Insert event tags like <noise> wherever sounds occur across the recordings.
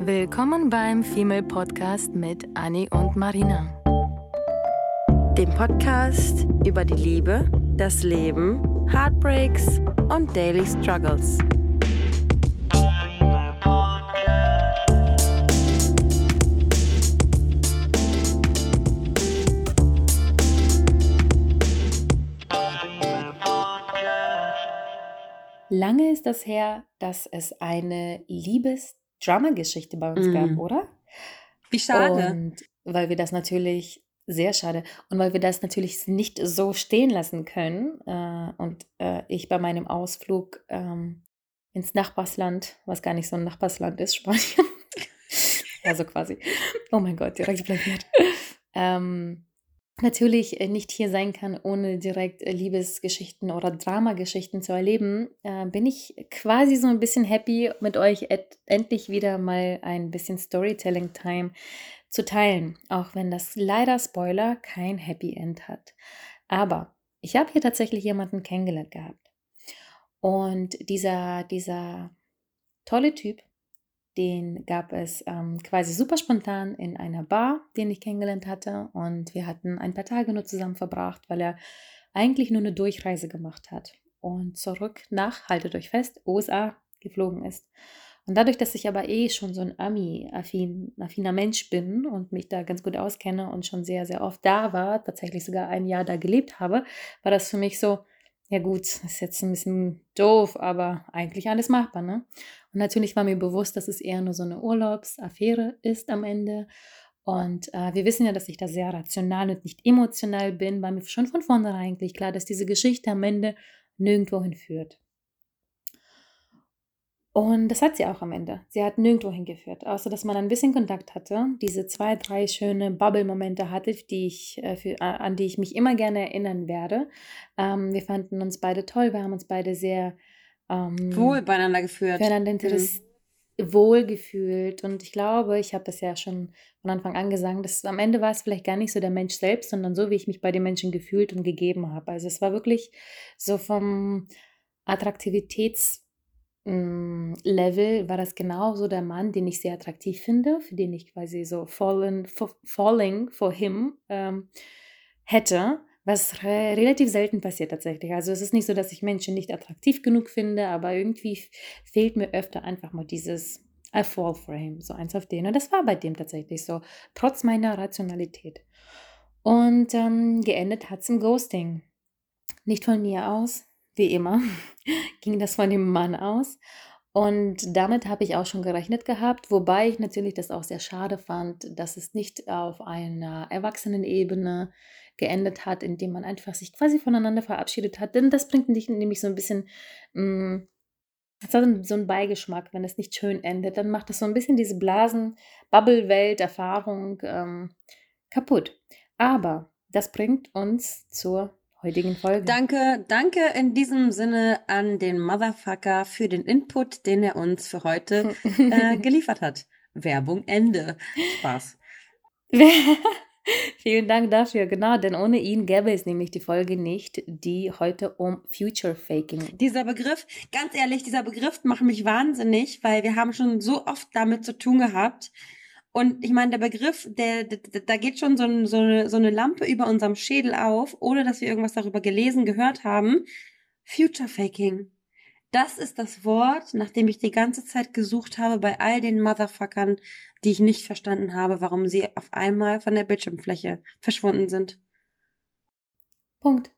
Willkommen beim Female Podcast mit Annie und Marina. Dem Podcast über die Liebe, das Leben, Heartbreaks und Daily Struggles. Lange ist das her, dass es eine Liebes-Drama-Geschichte bei uns gab, Mhm. oder? Wie schade. Und weil wir das natürlich, sehr schade, und weil wir das natürlich nicht so stehen lassen können äh, und äh, ich bei meinem Ausflug ähm, ins Nachbarsland, was gar nicht so ein Nachbarsland ist, <laughs> Spanien, also quasi, oh mein Gott, direkt blamiert, ähm, natürlich äh, nicht hier sein kann, ohne direkt äh, Liebesgeschichten oder Dramageschichten zu erleben, äh, bin ich quasi so ein bisschen happy, mit euch endlich wieder mal ein bisschen Storytelling-Time zu teilen, auch wenn das leider Spoiler kein Happy End hat. Aber ich habe hier tatsächlich jemanden kennengelernt gehabt. Und dieser, dieser tolle Typ, den gab es ähm, quasi super spontan in einer Bar, den ich kennengelernt hatte. Und wir hatten ein paar Tage nur zusammen verbracht, weil er eigentlich nur eine Durchreise gemacht hat und zurück nach, haltet euch fest, USA geflogen ist. Und dadurch, dass ich aber eh schon so ein Ami-affiner Mensch bin und mich da ganz gut auskenne und schon sehr, sehr oft da war, tatsächlich sogar ein Jahr da gelebt habe, war das für mich so, ja gut, ist jetzt ein bisschen doof, aber eigentlich alles machbar, ne? Und natürlich war mir bewusst, dass es eher nur so eine Urlaubsaffäre ist am Ende. Und äh, wir wissen ja, dass ich da sehr rational und nicht emotional bin, war mir schon von vornherein eigentlich klar, dass diese Geschichte am Ende nirgendwo hinführt. Und das hat sie auch am Ende. Sie hat nirgendwo hingeführt, außer dass man ein bisschen Kontakt hatte, diese zwei, drei schöne Bubble-Momente hatte, die ich, äh, für, an die ich mich immer gerne erinnern werde. Ähm, wir fanden uns beide toll, wir haben uns beide sehr ähm, Wohl beieinander geführt. füreinander interessiert, wohlgefühlt. Und ich glaube, ich habe das ja schon von Anfang an gesagt, dass am Ende war es vielleicht gar nicht so der Mensch selbst, sondern so, wie ich mich bei den Menschen gefühlt und gegeben habe. Also es war wirklich so vom Attraktivitäts- mm, Level war das genauso der Mann, den ich sehr attraktiv finde, für den ich quasi so fallen, fa- falling for him ähm, hätte, was re relativ selten passiert tatsächlich. Also es ist nicht so, dass ich Menschen nicht attraktiv genug finde, aber irgendwie fehlt mir öfter einfach mal dieses I fall for him, so eins auf den. Und das war bei dem tatsächlich so, trotz meiner Rationalität. Und ähm, geendet hat es im Ghosting. Nicht von mir aus, wie immer, <laughs> ging das von dem Mann aus. Und damit habe ich auch schon gerechnet gehabt, wobei ich natürlich das auch sehr schade fand, dass es nicht auf einer Erwachsenenebene geendet hat, indem man einfach sich quasi voneinander verabschiedet hat. Denn das bringt dich nämlich so ein bisschen, es hat so einen Beigeschmack, wenn es nicht schön endet. Dann macht das so ein bisschen diese Blasen-Bubble-Welt-Erfahrung ähm, kaputt. Aber das bringt uns zur heutigen Folge. Danke, danke in diesem Sinne an den Motherfucker für den Input, den er uns für heute äh, <laughs> geliefert hat. Werbung Ende. Spaß. <laughs> <laughs> Vielen Dank dafür, genau, denn ohne ihn gäbe es nämlich die Folge nicht, die heute um Future Faking. Dieser Begriff, ganz ehrlich, dieser Begriff macht mich wahnsinnig, weil wir haben schon so oft damit zu tun gehabt. Und ich meine, der Begriff, der, da geht schon so, ein, so, eine, so eine Lampe über unserem Schädel auf, ohne dass wir irgendwas darüber gelesen, gehört haben. Future Faking. Das ist das Wort, nach dem ich die ganze Zeit gesucht habe bei all den Motherfuckern, die ich nicht verstanden habe, warum sie auf einmal von der Bildschirmfläche verschwunden sind. Punkt.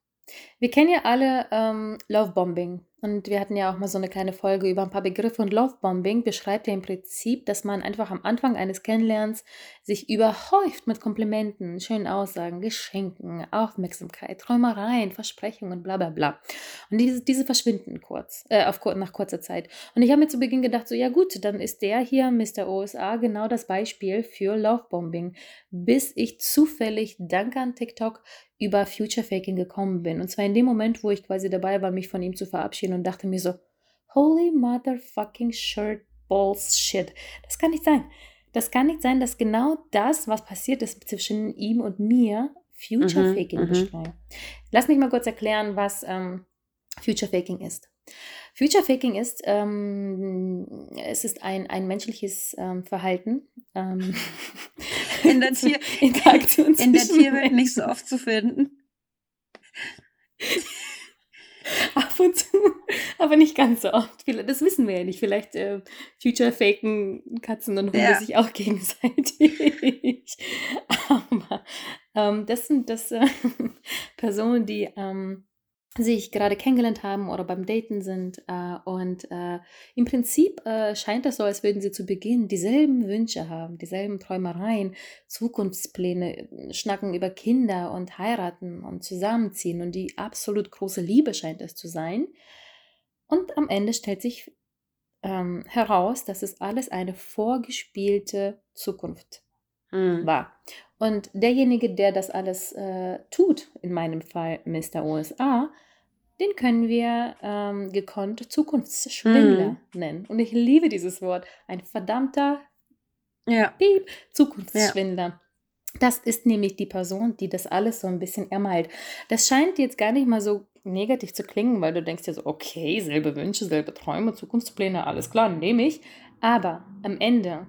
Wir kennen ja alle ähm, Lovebombing und wir hatten ja auch mal so eine kleine Folge über ein paar Begriffe und Lovebombing beschreibt ja im Prinzip, dass man einfach am Anfang eines Kennenlernens sich überhäuft mit Komplimenten, schönen Aussagen, Geschenken, Aufmerksamkeit, Träumereien, Versprechungen, bla bla bla. Und diese, diese verschwinden kurz, äh, auf, nach kurzer Zeit. Und ich habe mir zu Beginn gedacht, so ja gut, dann ist der hier, Mr. OSA, genau das Beispiel für Lovebombing, bis ich zufällig, dank an TikTok, über Future Faking gekommen bin. Und zwar in dem Moment, wo ich quasi dabei war, mich von ihm zu verabschieden und dachte mir so, holy motherfucking shirt balls shit. Das kann nicht sein. Das kann nicht sein, dass genau das, was passiert ist zwischen ihm und mir, Future Mhm, Faking mhm. beschreibt. Lass mich mal kurz erklären, was ähm, Future Faking ist. Future Faking ist, ähm, es ist ein, ein menschliches ähm, Verhalten. Ähm, in der, Tier <laughs> in der Tierwelt nicht so oft zu finden. <laughs> Ab und zu, aber nicht ganz so oft. Das wissen wir ja nicht. Vielleicht äh, Future Faken Katzen und Hunde ja. sich auch gegenseitig. <laughs> aber ähm, das sind das äh, <laughs> Personen, die ähm, sich gerade kennengelernt haben oder beim Daten sind. Äh, und äh, im Prinzip äh, scheint es so, als würden sie zu Beginn dieselben Wünsche haben, dieselben Träumereien, Zukunftspläne, schnacken über Kinder und heiraten und zusammenziehen. Und die absolut große Liebe scheint es zu sein. Und am Ende stellt sich ähm, heraus, dass es alles eine vorgespielte Zukunft mhm. war. Und derjenige, der das alles äh, tut, in meinem Fall Mr. USA, den können wir ähm, gekonnt Zukunftsschwindler mhm. nennen. Und ich liebe dieses Wort. Ein verdammter ja. Piep, Zukunftsschwindler. Ja. Das ist nämlich die Person, die das alles so ein bisschen ermalt. Das scheint jetzt gar nicht mal so negativ zu klingen, weil du denkst ja so, okay, selbe Wünsche, selbe Träume, Zukunftspläne, alles klar, nehme ich. Aber am Ende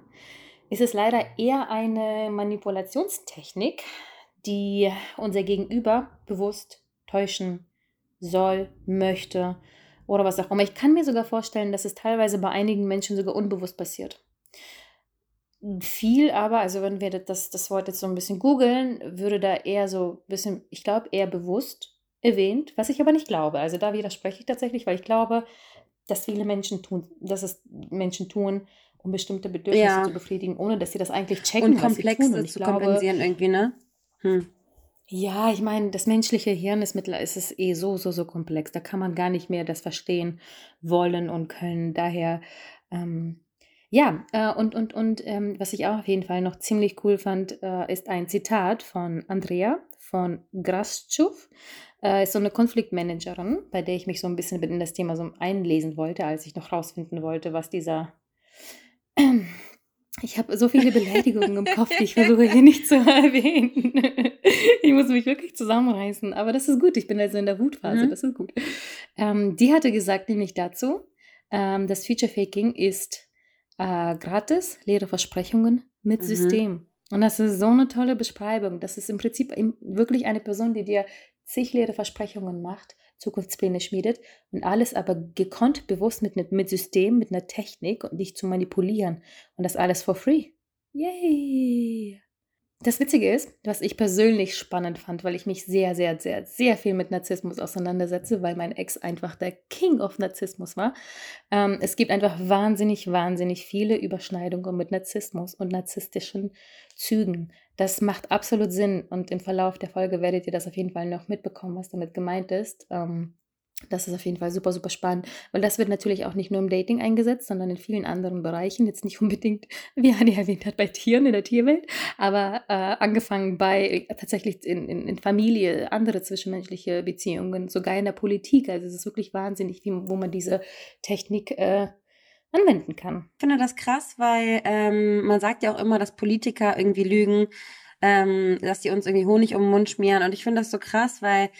ist es leider eher eine Manipulationstechnik, die unser Gegenüber bewusst täuschen soll, möchte oder was auch immer. Ich kann mir sogar vorstellen, dass es teilweise bei einigen Menschen sogar unbewusst passiert. Viel aber, also wenn wir das, das Wort jetzt so ein bisschen googeln, würde da eher so ein bisschen, ich glaube, eher bewusst erwähnt, was ich aber nicht glaube. Also da widerspreche ich tatsächlich, weil ich glaube, dass viele Menschen tun, dass es Menschen tun, um bestimmte Bedürfnisse ja. zu befriedigen, ohne dass sie das eigentlich checken, und komplexe was sie tun. Und zu glaube, kompensieren irgendwie, ne? Hm. Ja, ich meine, das menschliche Hirn ist mittlerweile ist es eh so, so, so komplex. Da kann man gar nicht mehr das verstehen wollen und können. Daher, ähm, ja, äh, und, und, und ähm, was ich auch auf jeden Fall noch ziemlich cool fand, äh, ist ein Zitat von Andrea von Graschow. Äh, ist so eine Konfliktmanagerin, bei der ich mich so ein bisschen in das Thema so einlesen wollte, als ich noch rausfinden wollte, was dieser <clears throat> ich habe so viele Beleidigungen im Kopf, die ich versuche hier nicht zu <laughs> erwähnen. ich muss mich wirklich zusammenreißen. Aber das ist gut. Ich bin also in der Wutphase. Mhm. Das ist gut. Ähm, die hatte gesagt, nämlich dazu, ähm, das Feature Faking ist äh, gratis, leere Versprechungen mit mhm. System. Und das ist so eine tolle Beschreibung. Das ist im Prinzip wirklich eine Person, die dir zig leere Versprechungen macht Zukunftspläne schmiedet und alles aber gekonnt bewusst mit, mit System, mit einer Technik und dich zu manipulieren und das alles for free. Yay! Das Witzige ist, was ich persönlich spannend fand, weil ich mich sehr, sehr, sehr, sehr viel mit Narzissmus auseinandersetze, weil mein Ex einfach der King of Narzissmus war. Ähm, es gibt einfach wahnsinnig, wahnsinnig viele Überschneidungen mit Narzissmus und narzisstischen Zügen. Das macht absolut Sinn und im Verlauf der Folge werdet ihr das auf jeden Fall noch mitbekommen, was damit gemeint ist. Ähm, das ist auf jeden Fall super, super spannend, weil das wird natürlich auch nicht nur im Dating eingesetzt, sondern in vielen anderen Bereichen. Jetzt nicht unbedingt, <laughs> wie Anni erwähnt hat, bei Tieren in der Tierwelt, aber äh, angefangen bei äh, tatsächlich in, in, in, Familie, andere zwischenmenschliche Beziehungen, sogar in der Politik. Also es ist wirklich wahnsinnig, wie, wo man diese Technik äh, anwenden kann. Ich finde das krass, weil ähm, man sagt ja auch immer, dass Politiker irgendwie lügen, ähm, dass die uns irgendwie Honig um den Mund schmieren. Und ich finde das so krass, weil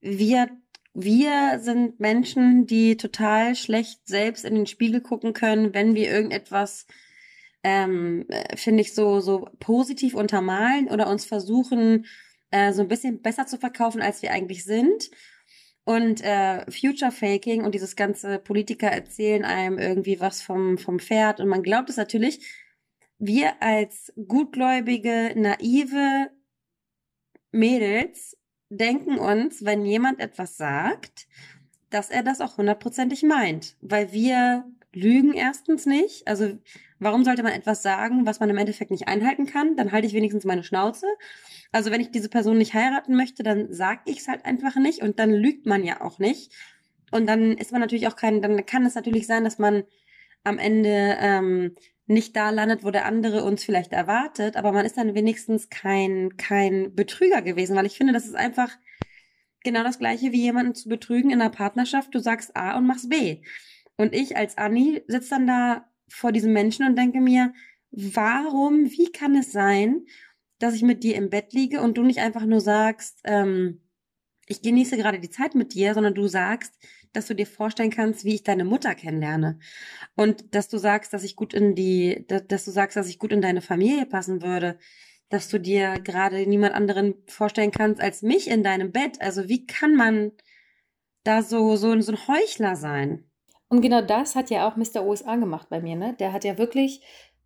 wir wir sind Menschen, die total schlecht selbst in den Spiegel gucken können, wenn wir irgendetwas, ähm, äh, finde ich, so, so positiv untermalen oder uns versuchen, äh, so ein bisschen besser zu verkaufen, als wir eigentlich sind. Und äh, Future Faking und dieses ganze Politiker erzählen einem irgendwie was vom, vom Pferd. Und man glaubt es natürlich, wir als gutgläubige, naive Mädels denken uns, wenn jemand etwas sagt, dass er das auch hundertprozentig meint. Weil wir lügen erstens nicht. Also warum sollte man etwas sagen, was man im Endeffekt nicht einhalten kann? Dann halte ich wenigstens meine Schnauze. Also wenn ich diese Person nicht heiraten möchte, dann sag ich es halt einfach nicht und dann lügt man ja auch nicht. Und dann ist man natürlich auch kein, dann kann es natürlich sein, dass man am Ende ähm, nicht da landet, wo der andere uns vielleicht erwartet, aber man ist dann wenigstens kein, kein Betrüger gewesen, weil ich finde, das ist einfach genau das gleiche wie jemanden zu betrügen in einer Partnerschaft. Du sagst A und machst B. Und ich als Anni sitze dann da vor diesem Menschen und denke mir, warum, wie kann es sein, dass ich mit dir im Bett liege und du nicht einfach nur sagst, ähm, ich genieße gerade die Zeit mit dir, sondern du sagst, dass du dir vorstellen kannst, wie ich deine Mutter kennenlerne. Und dass du sagst, dass ich gut in die, dass du sagst, dass ich gut in deine Familie passen würde. Dass du dir gerade niemand anderen vorstellen kannst als mich in deinem Bett. Also wie kann man da so, so, so ein Heuchler sein? Und genau das hat ja auch Mr. USA gemacht bei mir, ne? Der hat ja wirklich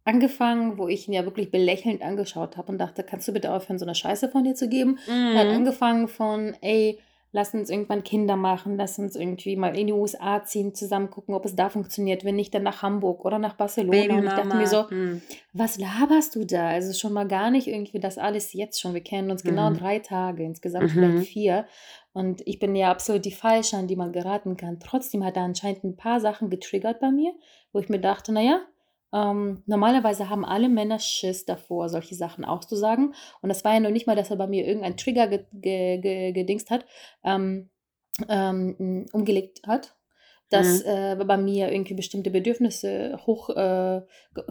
angefangen, wo ich ihn ja wirklich belächelnd angeschaut habe und dachte, kannst du bitte aufhören, so eine Scheiße von dir zu geben? Mhm. Er hat angefangen von, ey, lass uns irgendwann Kinder machen, lass uns irgendwie mal in die USA ziehen, zusammen gucken, ob es da funktioniert, wenn nicht, dann nach Hamburg oder nach Barcelona. Baby und ich dachte mir so, hm. was laberst du da? Also schon mal gar nicht irgendwie das alles jetzt schon. Wir kennen uns genau mhm. drei Tage, insgesamt mhm. vielleicht vier. Und ich bin ja absolut die Falsche, an die man geraten kann. Trotzdem hat er anscheinend ein paar Sachen getriggert bei mir, wo ich mir dachte, naja, ähm, normalerweise haben alle Männer Schiss davor, solche Sachen auszusagen. Und das war ja noch nicht mal, dass er bei mir irgendein Trigger gedingst ge ge ge hat, ähm, ähm, umgelegt hat, das mhm. äh, bei mir irgendwie bestimmte Bedürfnisse hoch äh,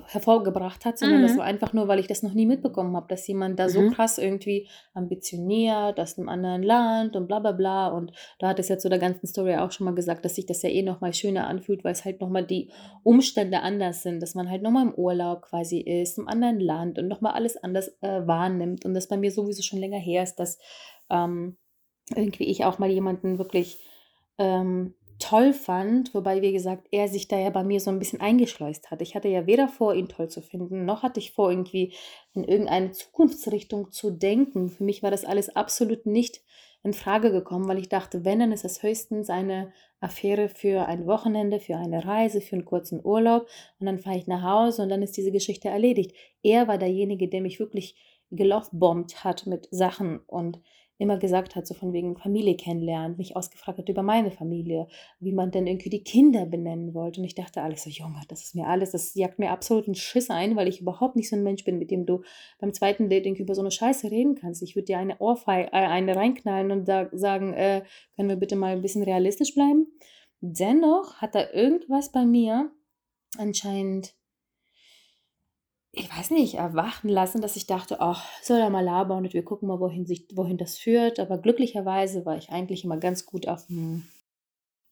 hervorgebracht hat, sondern mhm. das war einfach nur, weil ich das noch nie mitbekommen habe, dass jemand da mhm. so krass irgendwie ambitioniert, aus einem anderen Land und bla bla bla. Und da hat es ja zu der ganzen Story auch schon mal gesagt, dass sich das ja eh nochmal schöner anfühlt, weil es halt nochmal die Umstände anders sind, dass man halt nochmal im Urlaub quasi ist, im anderen Land und nochmal alles anders äh, wahrnimmt. Und das bei mir sowieso schon länger her ist, dass ähm, irgendwie ich auch mal jemanden wirklich ähm, toll fand, wobei, wie gesagt, er sich da ja bei mir so ein bisschen eingeschleust hat. Ich hatte ja weder vor, ihn toll zu finden, noch hatte ich vor, irgendwie in irgendeine Zukunftsrichtung zu denken. Für mich war das alles absolut nicht in Frage gekommen, weil ich dachte, wenn, dann ist es höchstens eine Affäre für ein Wochenende, für eine Reise, für einen kurzen Urlaub und dann fahre ich nach Hause und dann ist diese Geschichte erledigt. Er war derjenige, der mich wirklich gelovebombt hat mit Sachen und immer gesagt hat, so von wegen Familie kennenlernen, mich ausgefragt hat über meine Familie, wie man denn irgendwie die Kinder benennen wollte. Und ich dachte alles so, Junge, das ist mir alles, das jagt mir absolut einen Schiss ein, weil ich überhaupt nicht so ein Mensch bin, mit dem du beim zweiten Date irgendwie über so eine Scheiße reden kannst. Ich würde dir eine Ohrfeige, äh, eine reinknallen und da sagen, äh, können wir bitte mal ein bisschen realistisch bleiben? Dennoch hat da irgendwas bei mir anscheinend ich weiß nicht, erwachen lassen, dass ich dachte, ach, soll er mal labern und wir gucken mal, wohin, sich, wohin das führt. Aber glücklicherweise war ich eigentlich immer ganz gut auf dem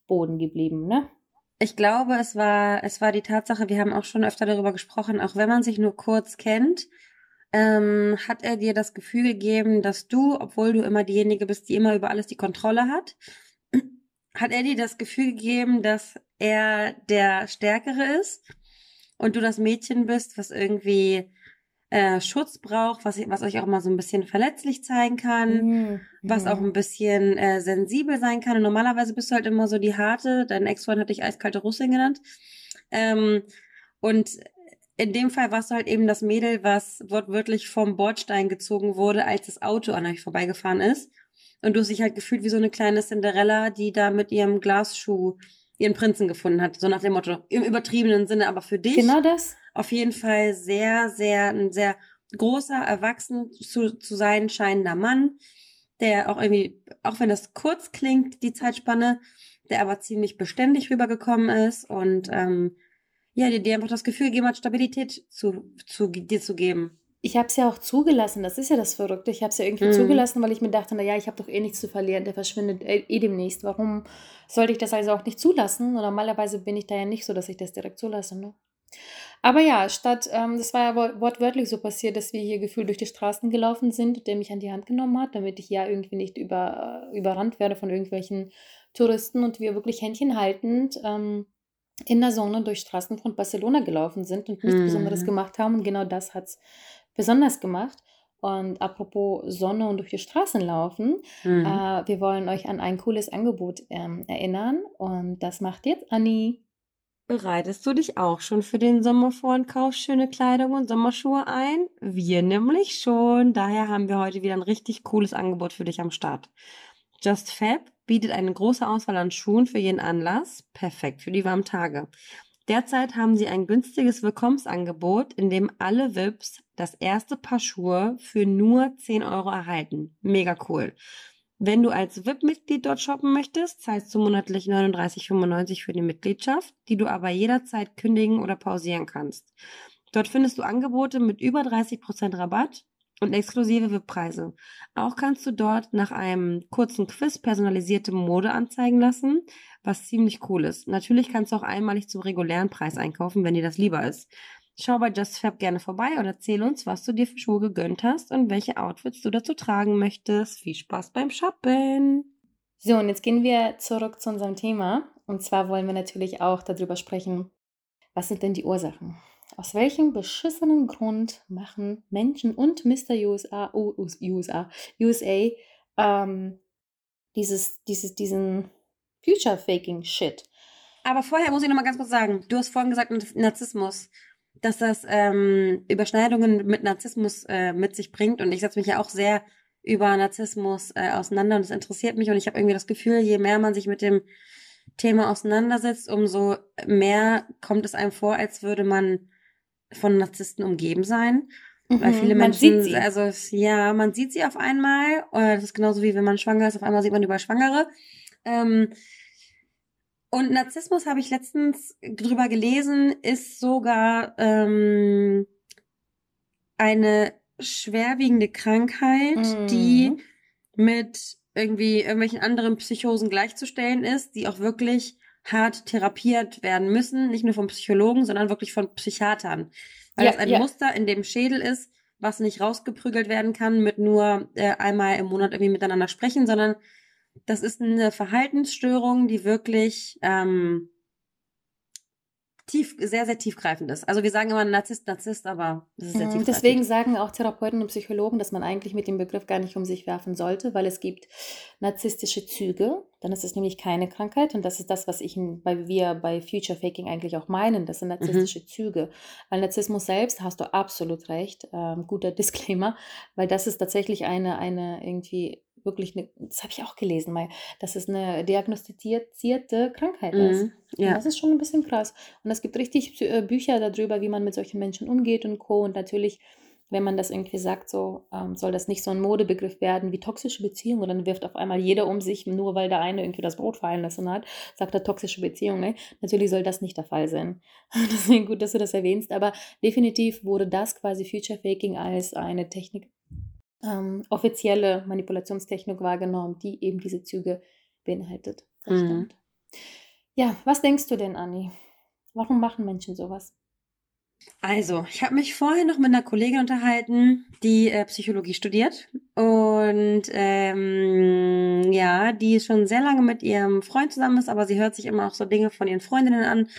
Boden geblieben, ne? Ich glaube, es war, es war die Tatsache, wir haben auch schon öfter darüber gesprochen, auch wenn man sich nur kurz kennt, ähm, hat er dir das Gefühl gegeben, dass du, obwohl du immer diejenige bist, die immer über alles die Kontrolle hat, <clears throat> hat er dir das Gefühl gegeben, dass er der Stärkere ist und du das Mädchen bist, was irgendwie äh, Schutz braucht, was, was euch auch mal so ein bisschen verletzlich zeigen kann, mhm. was auch ein bisschen äh, sensibel sein kann. Und normalerweise bist du halt immer so die harte, dein Ex-Freund hat dich eiskalte Russin genannt. Ähm, und in dem Fall warst du halt eben das Mädel, was wortwörtlich vom Bordstein gezogen wurde, als das Auto an euch vorbeigefahren ist. Und du hast dich halt gefühlt wie so eine kleine Cinderella, die da mit ihrem Glasschuh ihren Prinzen gefunden hat. So nach dem Motto, im übertriebenen Sinne, aber für dich. Genau das. Auf jeden Fall sehr, sehr, ein sehr großer, erwachsen zu, zu sein scheinender Mann, der auch irgendwie, auch wenn das kurz klingt, die Zeitspanne, der aber ziemlich beständig rübergekommen ist und ähm, ja, dir, dir einfach das Gefühl gegeben hat, Stabilität zu, zu dir zu geben ich habe es ja auch zugelassen, das ist ja das Verrückte. Ich habe es ja irgendwie mhm. zugelassen, weil ich mir dachte, naja, ich habe doch eh nichts zu verlieren, der verschwindet eh, eh demnächst. Warum sollte ich das also auch nicht zulassen? Und normalerweise bin ich da ja nicht so, dass ich das direkt zulasse. Ne? Aber ja, statt, ähm, das war ja wortwörtlich so passiert, dass wir hier gefühlt durch die Straßen gelaufen sind, der mich an die Hand genommen hat, damit ich ja irgendwie nicht über, äh, überrannt werde von irgendwelchen Touristen und wir wirklich Händchen haltend ähm, in der Sonne durch Straßen von Barcelona gelaufen sind und nichts mhm. Besonderes gemacht haben. Und genau das hat es besonders gemacht. Und apropos Sonne und durch die Straßen laufen, mhm. äh, wir wollen euch an ein cooles Angebot ähm, erinnern. Und das macht jetzt Anni. Bereitest du dich auch schon für den Sommer vor und kaufst schöne Kleidung und Sommerschuhe ein? Wir nämlich schon. Daher haben wir heute wieder ein richtig cooles Angebot für dich am Start. Just Fab bietet eine große Auswahl an Schuhen für jeden Anlass. Perfekt für die warmen Tage. Derzeit haben sie ein günstiges Willkommensangebot, in dem alle VIPs das erste Paar Schuhe für nur 10 Euro erhalten. Mega cool. Wenn du als VIP-Mitglied dort shoppen möchtest, zahlst du monatlich 39,95 für die Mitgliedschaft, die du aber jederzeit kündigen oder pausieren kannst. Dort findest du Angebote mit über 30% Rabatt und exklusive VIP-Preise. Auch kannst du dort nach einem kurzen Quiz personalisierte Mode anzeigen lassen, was ziemlich cool ist. Natürlich kannst du auch einmalig zum regulären Preis einkaufen, wenn dir das lieber ist. Schau bei JustFab gerne vorbei und erzähl uns, was du dir für Schuhe gegönnt hast und welche Outfits du dazu tragen möchtest. Viel Spaß beim Shoppen! So, und jetzt gehen wir zurück zu unserem Thema. Und zwar wollen wir natürlich auch darüber sprechen, was sind denn die Ursachen? Aus welchem beschissenen Grund machen Menschen und Mr. USA, USA, USA ähm, dieses, dieses, diesen Future-Faking-Shit? Aber vorher muss ich noch mal ganz kurz sagen, du hast vorhin gesagt Narzissmus, dass das ähm, Überschneidungen mit Narzissmus äh, mit sich bringt. Und ich setze mich ja auch sehr über Narzissmus äh, auseinander und das interessiert mich. Und ich habe irgendwie das Gefühl, je mehr man sich mit dem Thema auseinandersetzt, umso mehr kommt es einem vor, als würde man von Narzissten umgeben sein. Mhm, Weil viele Menschen, also ja, man sieht sie auf einmal. Oder das ist genauso wie wenn man schwanger ist, auf einmal sieht man überall Schwangere. Ähm, und Narzissmus habe ich letztens drüber gelesen, ist sogar ähm, eine schwerwiegende Krankheit, mhm. die mit irgendwie irgendwelchen anderen Psychosen gleichzustellen ist, die auch wirklich hart therapiert werden müssen, nicht nur von Psychologen, sondern wirklich von Psychiatern. Weil ja, das ein ja. Muster in dem Schädel ist, was nicht rausgeprügelt werden kann mit nur äh, einmal im Monat irgendwie miteinander sprechen, sondern das ist eine Verhaltensstörung, die wirklich ähm, tief, sehr, sehr tiefgreifend ist. Also wir sagen immer Narzisst, Narzisst, aber das ist sehr mhm, tiefgreifend. Deswegen sagen auch Therapeuten und Psychologen, dass man eigentlich mit dem Begriff gar nicht um sich werfen sollte, weil es gibt narzisstische Züge. Dann ist es nämlich keine Krankheit und das ist das, was ich, weil wir bei Future Faking eigentlich auch meinen. Das sind mhm. narzisstische mhm. Züge. Weil Narzissmus selbst, hast du absolut recht, ähm, guter <laughs> Disclaimer, weil das ist tatsächlich eine, eine irgendwie wirklich eine, das habe ich auch gelesen mal, dass es eine diagnostizierte Krankheit ist. Mhm, ja. Und das ist schon ein bisschen krass. Und es gibt richtig äh, Bücher darüber, wie man mit solchen Menschen umgeht und Co. Und natürlich, wenn man das irgendwie sagt, so ähm, soll das nicht so ein Modebegriff werden wie toxische Beziehungen. Und dann wirft auf einmal jeder um sich, nur weil der eine irgendwie das Brot fallen lassen hat, sagt er toxische Beziehungen. Ne? Natürlich soll das nicht der Fall sein. <laughs> Deswegen gut, dass du das erwähnst. Aber definitiv wurde das quasi Future Faking als eine Technik ähm, offizielle Manipulationstechnik wahrgenommen, die eben diese Züge beinhaltet. Das mhm. stimmt. Ja, was denkst du denn, Anni? Warum machen Menschen sowas? Also, ich habe mich vorher noch mit einer Kollegin unterhalten, die äh, Psychologie studiert. Und ähm, ja, die schon sehr lange mit ihrem Freund zusammen ist, aber sie hört sich immer auch so Dinge von ihren Freundinnen an.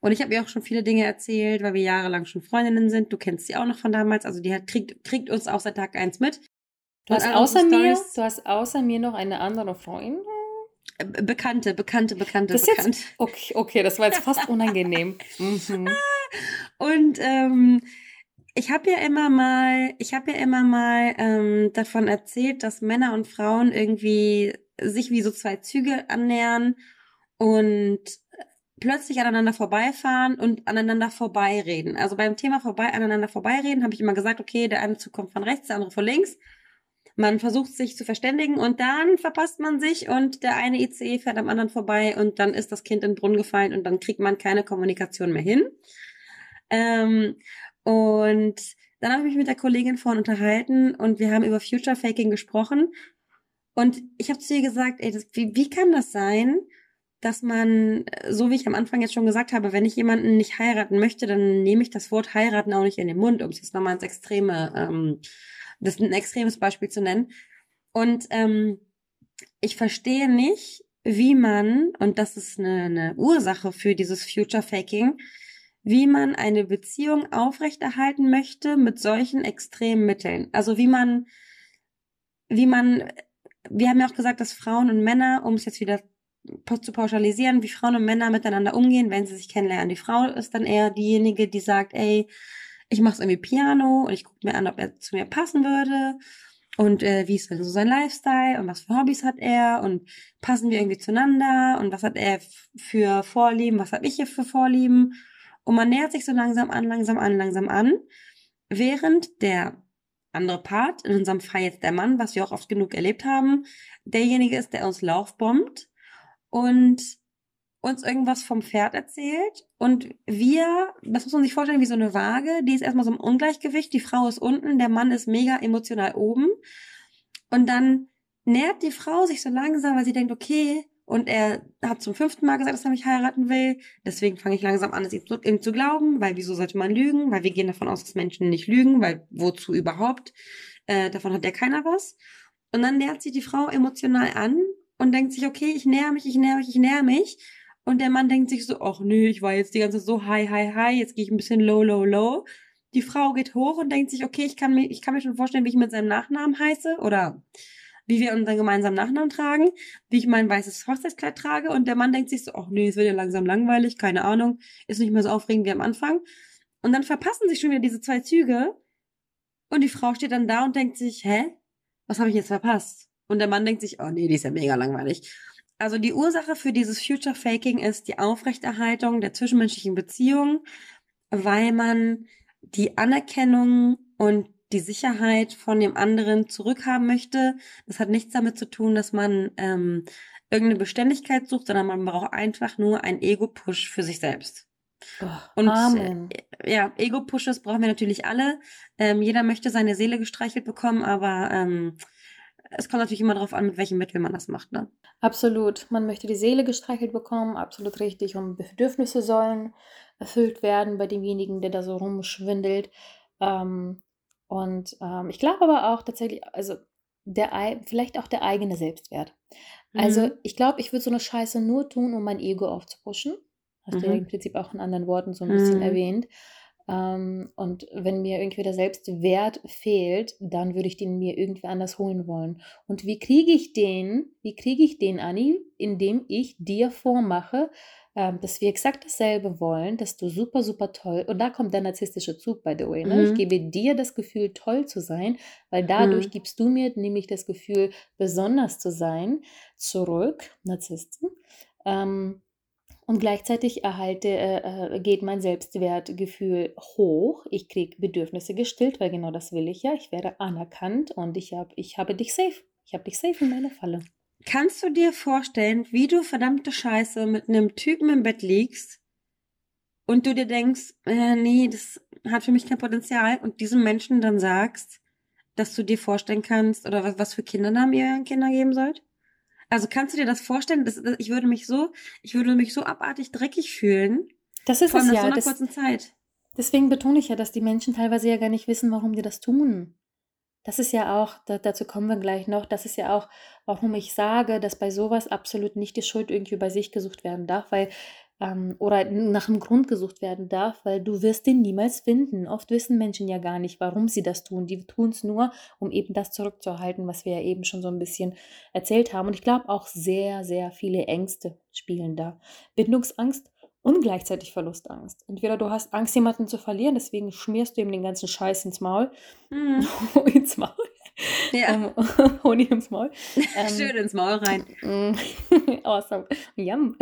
Und ich habe ihr auch schon viele Dinge erzählt, weil wir jahrelang schon Freundinnen sind. Du kennst sie auch noch von damals. Also die hat, kriegt, kriegt uns auch seit Tag eins mit. Du hast, außer mir, du hast außer mir noch eine andere Freundin? Äh, Bekannte, Bekannte, Bekannte, das Bekannte. Jetzt, okay, okay, das war jetzt fast unangenehm. <laughs> Mhm. Und ähm, ich habe ja immer mal, ich habe ja immer mal ähm, davon erzählt, dass Männer und Frauen irgendwie sich wie so zwei Züge annähern und plötzlich aneinander vorbeifahren und aneinander vorbeireden. Also beim Thema vorbei, aneinander vorbeireden habe ich immer gesagt, okay, der eine Zug kommt von rechts, der andere von links. Man versucht sich zu verständigen und dann verpasst man sich und der eine ICE fährt am anderen vorbei und dann ist das Kind in den Brunnen gefallen und dann kriegt man keine Kommunikation mehr hin. Ähm, und dann habe ich mich mit der Kollegin vorhin unterhalten und wir haben über Future Faking gesprochen. Und ich habe zu ihr gesagt, ey, das, wie, wie kann das sein, dass man, so wie ich am Anfang jetzt schon gesagt habe, wenn ich jemanden nicht heiraten möchte, dann nehme ich das Wort heiraten auch nicht in den Mund, um es jetzt nochmal ins Extreme, ähm, das ist ein extremes Beispiel zu nennen. Und ähm, ich verstehe nicht, wie man, und das ist eine, eine Ursache für dieses Future Faking, wie man eine Beziehung aufrechterhalten möchte mit solchen extremen Mitteln. Also wie man, wie man, wir haben ja auch gesagt, dass Frauen und Männer, um es jetzt wieder zu pauschalisieren, wie Frauen und Männer miteinander umgehen, wenn sie sich kennenlernen. Die Frau ist dann eher diejenige, die sagt, ey, ich mache irgendwie Piano und ich gucke mir an, ob er zu mir passen würde. Und äh, wie ist denn so sein Lifestyle und was für Hobbys hat er und passen wir irgendwie zueinander und was hat er für Vorlieben, was habe ich hier für Vorlieben? Und man nähert sich so langsam an, langsam an, langsam an, während der andere Part, in unserem Fall jetzt der Mann, was wir auch oft genug erlebt haben, derjenige ist, der uns laufbombt und uns irgendwas vom Pferd erzählt und wir, das muss man sich vorstellen wie so eine Waage, die ist erstmal so im Ungleichgewicht, die Frau ist unten, der Mann ist mega emotional oben und dann nähert die Frau sich so langsam, weil sie denkt, okay, und er hat zum fünften Mal gesagt, dass er mich heiraten will. Deswegen fange ich langsam an, es ihm zu glauben, weil wieso sollte man lügen? Weil wir gehen davon aus, dass Menschen nicht lügen, weil wozu überhaupt? Äh, davon hat ja keiner was. Und dann nähert sich die Frau emotional an und denkt sich, okay, ich näher mich, ich näher mich, ich näher mich. Und der Mann denkt sich so, ach nö, ich war jetzt die ganze Zeit so high, high, high, jetzt gehe ich ein bisschen low, low, low. Die Frau geht hoch und denkt sich, okay, ich kann mir, ich kann mir schon vorstellen, wie ich mit seinem Nachnamen heiße oder wie wir unseren gemeinsamen Nachnamen tragen, wie ich mein weißes Hochzeitskleid trage und der Mann denkt sich so, ach nee, es wird ja langsam langweilig, keine Ahnung, ist nicht mehr so aufregend wie am Anfang. Und dann verpassen sich schon wieder diese zwei Züge und die Frau steht dann da und denkt sich, hä, was habe ich jetzt verpasst? Und der Mann denkt sich, oh nee, die ist ja mega langweilig. Also die Ursache für dieses Future Faking ist die Aufrechterhaltung der zwischenmenschlichen Beziehung, weil man die Anerkennung und die Sicherheit von dem anderen zurückhaben möchte. Das hat nichts damit zu tun, dass man ähm, irgendeine Beständigkeit sucht, sondern man braucht einfach nur einen Ego-Push für sich selbst. Oh, Und äh, ja, Ego-Pushes brauchen wir natürlich alle. Ähm, jeder möchte seine Seele gestreichelt bekommen, aber ähm, es kommt natürlich immer darauf an, mit welchem Mittel man das macht. Ne? Absolut. Man möchte die Seele gestreichelt bekommen, absolut richtig. Und Bedürfnisse sollen erfüllt werden bei demjenigen, der da so rumschwindelt. Ähm, und ähm, ich glaube aber auch tatsächlich, also der, ei- vielleicht auch der eigene Selbstwert. Also Mhm. ich glaube, ich würde so eine Scheiße nur tun, um mein Ego aufzupuschen. Hast du ja Mhm. im Prinzip auch in anderen Worten so ein bisschen Mhm. erwähnt. Ähm, und wenn mir irgendwie der Selbstwert fehlt, dann würde ich den mir irgendwie anders holen wollen. Und wie kriege ich den? Wie kriege ich den, Anni? Indem ich dir vormache, ähm, dass wir exakt dasselbe wollen, dass du super, super toll, und da kommt der narzisstische Zug, by the way, ne? Ich Mhm. gebe dir das Gefühl, toll zu sein, weil dadurch Mhm. gibst du mir nämlich das Gefühl, besonders zu sein, zurück, Narzissten. Ähm, und gleichzeitig erhalte, äh, äh, geht mein Selbstwertgefühl hoch. Ich kriege Bedürfnisse gestillt, weil genau das will ich ja. Ich werde anerkannt und ich, hab, ich habe dich safe. Ich habe dich safe in meiner Falle. Kannst du dir vorstellen, wie du verdammte Scheiße mit einem Typen im Bett liegst und du dir denkst, äh, nee, das hat für mich kein Potenzial und diesem Menschen dann sagst, dass du dir vorstellen kannst oder was, was für Kindernamen ihr euren Kindern geben sollt? Also kannst du dir das vorstellen? Das, das, ich würde mich so, ich würde mich so abartig dreckig fühlen, Das ist vor allem es nach so ja. einer Das, kurzen Zeit. deswegen betone ich ja, dass die Menschen teilweise ja gar nicht wissen, warum die das tun. Das ist ja auch, da, dazu kommen wir gleich noch, das ist ja auch, warum ich sage, dass bei sowas absolut nicht die Schuld irgendwie bei sich gesucht werden darf, weil, ähm, oder nach einem Grund gesucht werden darf, weil du wirst den niemals finden. Oft wissen Menschen ja gar nicht, warum sie das tun. Die tun es nur, um eben das zurückzuhalten, was wir ja eben schon so ein bisschen erzählt haben. Und ich glaube auch sehr, sehr viele Ängste spielen da. Bindungsangst und gleichzeitig Verlustangst. Entweder du hast Angst, jemanden zu verlieren, deswegen schmierst du ihm den ganzen Scheiß ins Maul. Mhm. <laughs> ins Maul. Ja, Ähm, <laughs> Honig ins Maul. <laughs> Ähm, schön ins Maul rein. Awesome. Yum.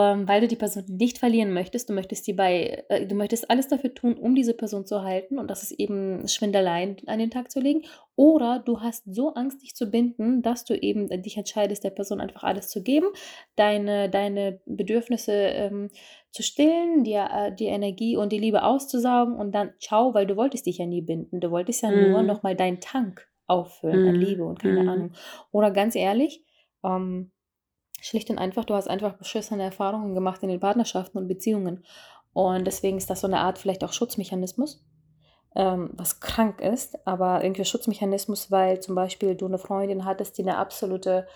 Ähm, weil du die Person nicht verlieren möchtest. Du möchtest die bei, äh, du möchtest alles dafür tun, um diese Person zu halten und das ist eben Schwindeleien an den Tag zu legen. Oder du hast so Angst, dich zu binden, dass du eben dich entscheidest, der Person einfach alles zu geben, deine, deine Bedürfnisse ähm, zu stillen, dir äh, die Energie und die Liebe auszusaugen und dann ciao, weil du wolltest dich ja nie binden. Du wolltest ja nur Mhm. nochmal deinen Tank auffüllen an Mhm. Liebe und keine Mhm. Ahnung. Oder ganz ehrlich, ähm, schlicht und einfach, du hast einfach beschissene Erfahrungen gemacht in den Partnerschaften und Beziehungen. Und deswegen ist das so eine Art vielleicht auch Schutzmechanismus, ähm, was krank ist, aber irgendwie Schutzmechanismus, weil zum Beispiel du eine Freundin hattest, die eine absolute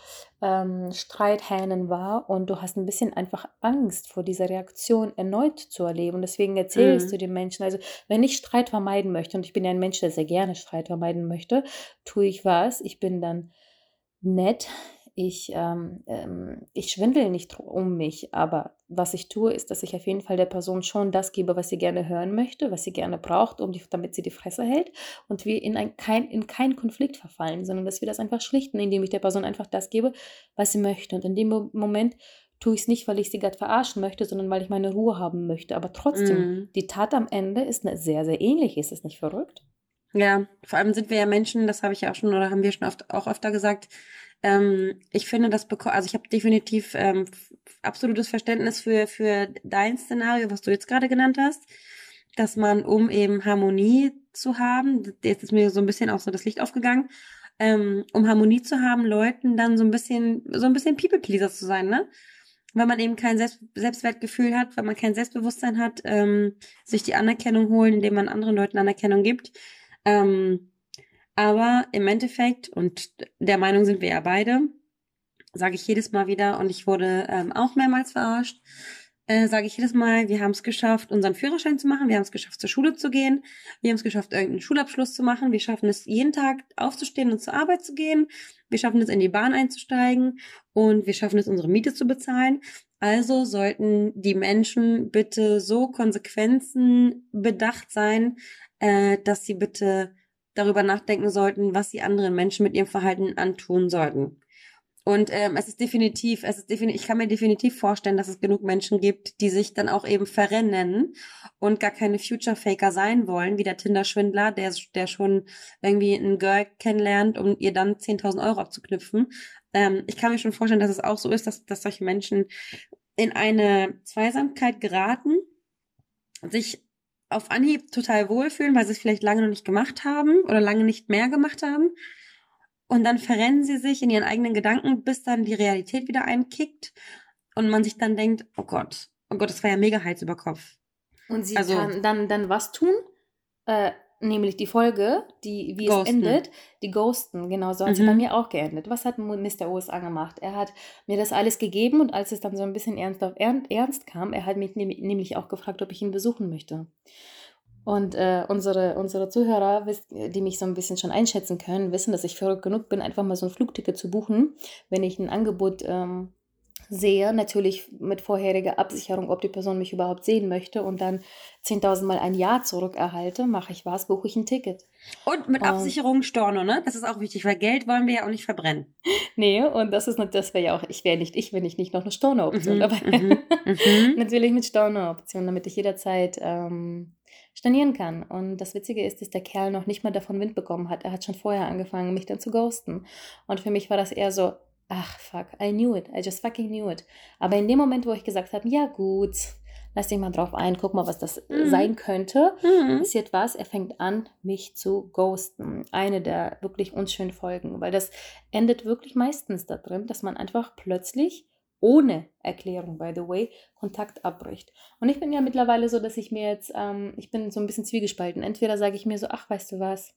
ähm, Streithähnin war und du hast ein bisschen einfach Angst vor dieser Reaktion erneut zu erleben. Und deswegen erzählst Mhm. du den Menschen, also wenn ich Streit vermeiden möchte, und ich bin ja ein Mensch, der sehr gerne Streit vermeiden möchte, tue ich was. Ich bin dann nett. Ich, ähm, ähm, ich schwindel nicht um mich, aber was ich tue, ist, dass ich auf jeden Fall der Person schon das gebe, was sie gerne hören möchte, was sie gerne braucht, um die, damit sie die Fresse hält und wir in, ein, kein, in keinen Konflikt verfallen, sondern dass wir das einfach schlichten, indem ich der Person einfach das gebe, was sie möchte. Und in dem Mo- Moment tue ich es nicht, weil ich sie gerade verarschen möchte, sondern weil ich meine Ruhe haben möchte. Aber trotzdem, Mhm. die Tat am Ende ist eine sehr, sehr ähnlich. Ist es nicht verrückt? Ja, vor allem sind wir ja Menschen, das habe ich ja auch schon oder haben wir schon oft, auch öfter gesagt, Ähm, ich finde, das bekommt, also ich habe definitiv ähm, absolutes Verständnis für, für dein Szenario, was du jetzt gerade genannt hast, dass man, um eben Harmonie zu haben, jetzt ist mir so ein bisschen auch so das Licht aufgegangen, ähm, um Harmonie zu haben, Leuten dann so ein bisschen, so ein bisschen People-Pleaser zu sein, ne? Weil man eben kein Selbst Selbstwertgefühl hat, weil man kein Selbstbewusstsein hat, ähm, sich die Anerkennung holen, indem man anderen Leuten Anerkennung gibt. Ähm, aber im Endeffekt, und der Meinung sind wir ja beide, sage ich jedes Mal wieder, und ich wurde ähm, auch mehrmals verarscht, äh, sage ich jedes Mal, wir haben es geschafft, unseren Führerschein zu machen, wir haben es geschafft, zur Schule zu gehen, wir haben es geschafft, irgendeinen Schulabschluss zu machen, wir schaffen es, jeden Tag aufzustehen und zur Arbeit zu gehen, wir schaffen es, in die Bahn einzusteigen und wir schaffen es, unsere Miete zu bezahlen. Also sollten die Menschen bitte so Konsequenzen bedacht sein, äh, dass sie bitte darüber nachdenken sollten, was sie anderen Menschen mit ihrem Verhalten antun sollten. Und ähm, es ist definitiv, es ist definitiv, ich kann mir definitiv vorstellen, dass es genug Menschen gibt, die sich dann auch eben verrennen und gar keine Future Faker sein wollen, wie der Tinder-Schwindler, der, der schon irgendwie ein Girl kennenlernt, um ihr dann 10.000 Euro abzuknüpfen. Ähm, ich kann mir schon vorstellen, dass es auch so ist, dass, dass solche Menschen in eine Zweisamkeit geraten, sich auf Anhieb total wohlfühlen, weil sie es vielleicht lange noch nicht gemacht haben oder lange nicht mehr gemacht haben und dann verrennen sie sich in ihren eigenen Gedanken, bis dann die Realität wieder einkickt und man sich dann denkt, oh Gott, oh Gott, das war ja mega Heiz über Kopf. Und sie also, kann dann, dann was tun? Äh, nämlich die Folge, die, wie ghosten. es endet, die Ghosten, genau so hat mhm. sie bei mir auch geendet. Was hat Mr. USA gemacht? Er hat mir das alles gegeben und als es dann so ein bisschen ernst auf Ernst kam, er hat mich nämlich auch gefragt, ob ich ihn besuchen möchte. Und äh, unsere, unsere Zuhörer, die mich so ein bisschen schon einschätzen können, wissen, dass ich verrückt genug bin, einfach mal so ein Flugticket zu buchen, wenn ich ein Angebot ähm, sehe, natürlich mit vorheriger Absicherung, ob die Person mich überhaupt sehen möchte und dann 10.000 Mal ein Ja zurückerhalte, mache ich was, buche ich ein Ticket. Und mit Absicherung Storno, ne? Das ist auch wichtig, weil Geld wollen wir ja auch nicht verbrennen. <laughs> Nee, und das ist das wäre ja auch, ich wäre nicht ich, wenn ich nicht noch eine Storno-Option mhm, dabei mhm, <laughs> mhm. Natürlich mit Storno-Option, damit ich jederzeit ähm, stornieren kann. Und das Witzige ist, dass der Kerl noch nicht mal davon Wind bekommen hat. Er hat schon vorher angefangen, mich dann zu ghosten. Und für mich war das eher so, ach fuck, I knew it, I just fucking knew it. Aber in dem Moment, wo ich gesagt habe, ja gut, lass dich mal drauf ein, guck mal, was das mhm. sein könnte, mhm. passiert was, er fängt an, mich zu ghosten. Eine der wirklich unschönen Folgen, weil das endet wirklich meistens da drin, dass man einfach plötzlich ohne Erklärung, by the way, Kontakt abbricht. Und ich bin ja mittlerweile so, dass ich mir jetzt, ähm, ich bin so ein bisschen zwiegespalten. Entweder sage ich mir so, ach, weißt du was,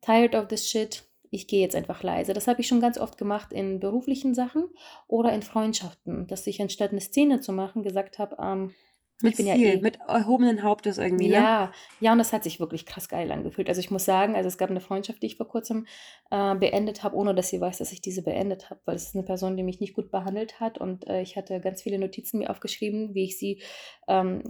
tired of this shit, ich gehe jetzt einfach leise. Das habe ich schon ganz oft gemacht in beruflichen Sachen oder in Freundschaften, dass ich anstatt eine Szene zu machen gesagt habe, ähm, mit Ziel, ja eh, mit erhobenen Hauptes irgendwie, ne? Ja, ja, und das hat sich wirklich krass geil angefühlt. Also ich muss sagen, also es gab eine Freundschaft, die ich vor kurzem äh, beendet habe, ohne dass sie weiß, dass ich diese beendet habe, weil es ist eine Person, die mich nicht gut behandelt hat und äh, ich hatte ganz viele Notizen mir aufgeschrieben, wie ich sie ähm,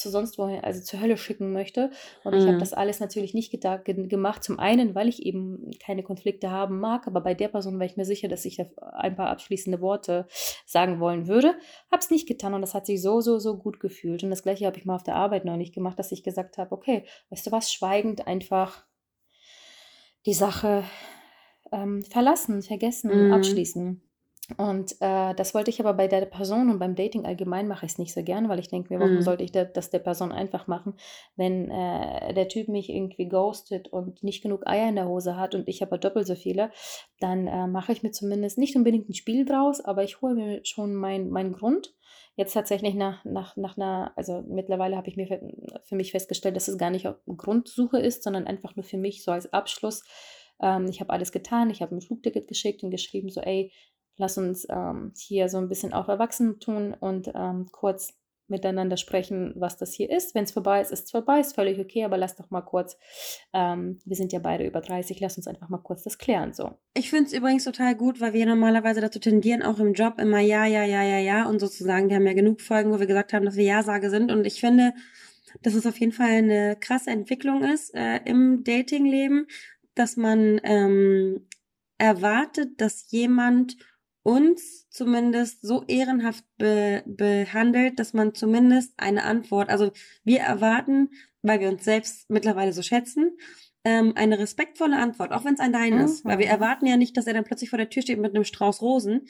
zu sonst wohin, also zur Hölle schicken möchte. Und mhm. ich habe das alles natürlich nicht gemacht. Zum einen, weil ich eben keine Konflikte haben mag, aber bei der Person war ich mir sicher, dass ich ein paar abschließende Worte sagen wollen würde. Habe es nicht getan und das hat sich so, so, so gut gefühlt. Und das gleiche habe ich mal auf der Arbeit noch nicht gemacht, dass ich gesagt habe, okay, weißt du was, schweigend einfach die Sache ähm, verlassen, vergessen, mhm. abschließen. Und äh, das wollte ich aber bei der Person und beim Dating allgemein mache ich es nicht so gern, weil ich denke mir, warum mhm. sollte ich das der Person einfach machen, wenn äh, der Typ mich irgendwie ghostet und nicht genug Eier in der Hose hat und ich aber doppelt so viele, dann äh, mache ich mir zumindest nicht unbedingt ein Spiel draus, aber ich hole mir schon meinen mein Grund. Jetzt tatsächlich nach, nach, nach einer, also mittlerweile habe ich mir für, für mich festgestellt, dass es gar nicht Grundsuche ist, sondern einfach nur für mich so als Abschluss. Ähm, ich habe alles getan, ich habe ein Flugticket geschickt und geschrieben, so, ey, lass uns ähm, hier so ein bisschen auf Erwachsenen tun und ähm, kurz miteinander sprechen, was das hier ist. Wenn es vorbei ist, ist es vorbei, ist völlig okay, aber lass doch mal kurz, ähm, wir sind ja beide über 30, lass uns einfach mal kurz das klären. So. Ich finde es übrigens total gut, weil wir normalerweise dazu tendieren, auch im Job immer ja, ja, ja, ja, ja und sozusagen, wir haben ja genug Folgen, wo wir gesagt haben, dass wir Ja-Sage sind und ich finde, dass es auf jeden Fall eine krasse Entwicklung ist äh, im Datingleben, dass man ähm, erwartet, dass jemand uns zumindest so ehrenhaft be behandelt, dass man zumindest eine Antwort, also wir erwarten, weil wir uns selbst mittlerweile so schätzen, ähm, eine respektvolle Antwort, auch wenn es ein Dein Mhm. ist. Weil wir erwarten ja nicht, dass er dann plötzlich vor der Tür steht mit einem Strauß Rosen.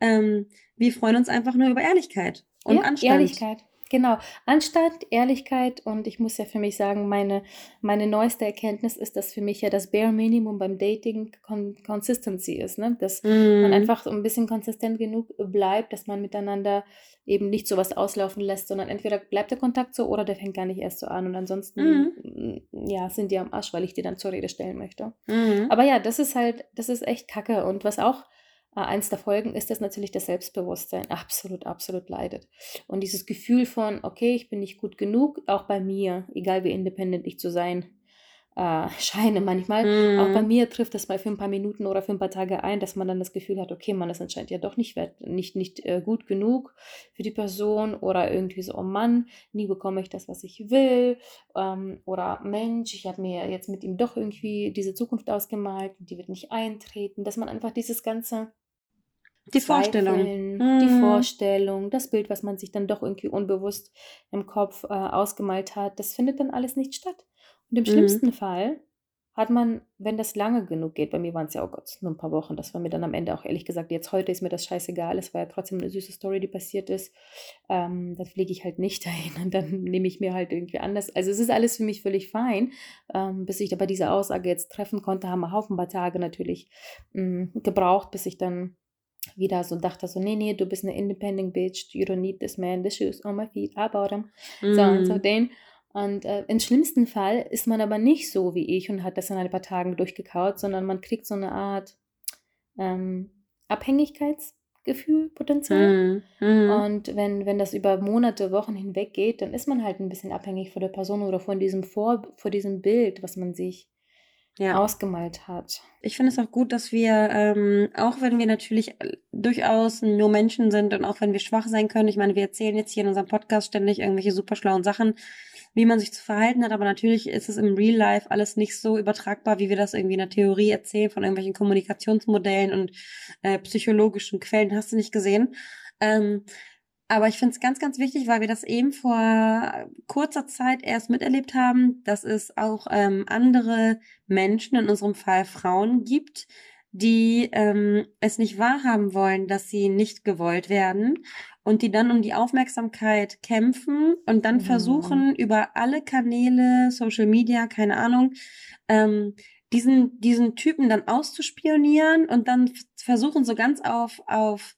Ähm, wir freuen uns einfach nur über Ehrlichkeit und ja, Anstand. Ehrlichkeit. Genau. Anstand, Ehrlichkeit und ich muss ja für mich sagen, meine, meine neueste Erkenntnis ist, dass für mich ja das Bare Minimum beim Dating Con Consistency ist. Ne? Dass Mhm. man einfach ein bisschen konsistent genug bleibt, dass man miteinander eben nicht sowas auslaufen lässt, sondern entweder bleibt der Kontakt so oder der fängt gar nicht erst so an und ansonsten Mhm. mm, ja, sind die am Arsch, weil ich die dann zur Rede stellen möchte. Mhm. Aber ja, das ist halt, das ist echt kacke. Und was auch äh, eins der Folgen ist, dass natürlich das Selbstbewusstsein absolut, absolut leidet. Und dieses Gefühl von, okay, ich bin nicht gut genug, auch bei mir, egal wie independent ich zu sein äh, <laughs> scheine manchmal, Mhm. auch bei mir trifft das mal für ein paar Minuten oder für ein paar Tage ein, dass man dann das Gefühl hat, okay, man ist anscheinend ja doch nicht wert, nicht, nicht äh, gut genug für die Person oder irgendwie so, oh Mann, nie bekomme ich das, was ich will. Ähm, oder Mensch, ich habe mir jetzt mit ihm doch irgendwie diese Zukunft ausgemalt, die wird nicht eintreten, dass man einfach dieses ganze Die Vorstellung. Mhm. die Vorstellung, das Bild, was man sich dann doch irgendwie unbewusst im Kopf äh, ausgemalt hat, das findet dann alles nicht statt. Und im Mhm. schlimmsten Fall hat man, wenn das lange genug geht, bei mir waren es ja, oh Gott, nur ein paar Wochen, das war mir dann am Ende auch ehrlich gesagt, jetzt heute ist mir das scheißegal, es war ja trotzdem eine süße Story, die passiert ist, ähm, dann fliege ich halt nicht <laughs> dahin und dann nehme ich mir halt irgendwie anders, also es ist alles für mich völlig fein, ähm, bis ich aber diese Aussage jetzt treffen konnte, haben wir Haufen paar Tage natürlich mh, gebraucht, bis ich dann wieder so dachte, so, nee, nee, du bist eine independent bitch, you don't need this man, the shoes on my feet, I bought them. So und so Mhm. den. Und äh, im schlimmsten Fall ist man aber nicht so wie ich und hat das in ein paar Tagen durchgekaut, sondern man kriegt so eine Art ähm, Abhängigkeitsgefühl potenziell. Mhm. Mhm. Und wenn, wenn das über Monate, Wochen hinweg geht, dann ist man halt ein bisschen abhängig von der Person oder von diesem Vor, von diesem Bild, was man sich Ja. ausgemalt hat. Ich finde es auch gut, dass wir, ähm, auch wenn wir natürlich äh, durchaus nur Menschen sind und auch wenn wir schwach sein können, ich meine, wir erzählen jetzt hier in unserem Podcast ständig irgendwelche super schlauen Sachen, wie man sich zu verhalten hat, aber natürlich ist es im Real Life alles nicht so übertragbar, wie wir das irgendwie in der Theorie erzählen von irgendwelchen Kommunikationsmodellen und äh, psychologischen Quellen, hast du nicht gesehen. Ähm, aber ich finde es ganz, ganz wichtig, weil wir das eben vor kurzer Zeit erst miterlebt haben, dass es auch ähm, andere Menschen, in unserem Fall Frauen, gibt, die ähm, es nicht wahrhaben wollen, dass sie nicht gewollt werden und die dann um die Aufmerksamkeit kämpfen und dann Mhm. versuchen, über alle Kanäle, Social Media, keine Ahnung, ähm, diesen, diesen Typen dann auszuspionieren und dann versuchen so ganz auf, auf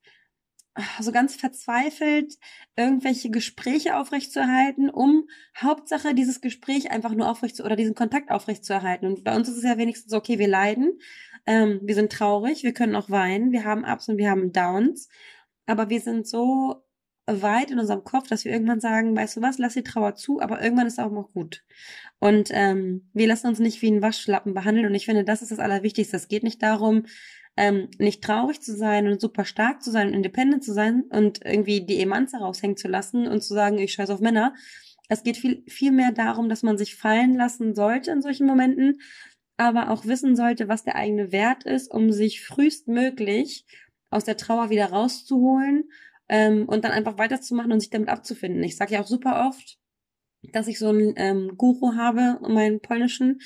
so ganz verzweifelt irgendwelche Gespräche aufrechtzuerhalten, um Hauptsache dieses Gespräch einfach nur aufrecht zu, oder diesen Kontakt aufrechtzuerhalten. Und bei uns ist es ja wenigstens okay, wir leiden, ähm, wir sind traurig, wir können auch weinen, wir haben Ups und wir haben Downs, aber wir sind so weit in unserem Kopf, dass wir irgendwann sagen, weißt du was, lass die Trauer zu, aber irgendwann ist auch noch gut. Und ähm, wir lassen uns nicht wie ein Waschlappen behandeln. Und ich finde, das ist das Allerwichtigste. Es geht nicht darum, ähm, nicht traurig zu sein und super stark zu sein und independent zu sein und irgendwie die Emanze raushängen zu lassen und zu sagen, ich scheiß auf Männer. Es geht viel, viel mehr darum, dass man sich fallen lassen sollte in solchen Momenten, aber auch wissen sollte, was der eigene Wert ist, um sich frühestmöglich aus der Trauer wieder rauszuholen ähm, und dann einfach weiterzumachen und sich damit abzufinden. Ich sage ja auch super oft, dass ich so einen ähm, Guru habe, meinen polnischen.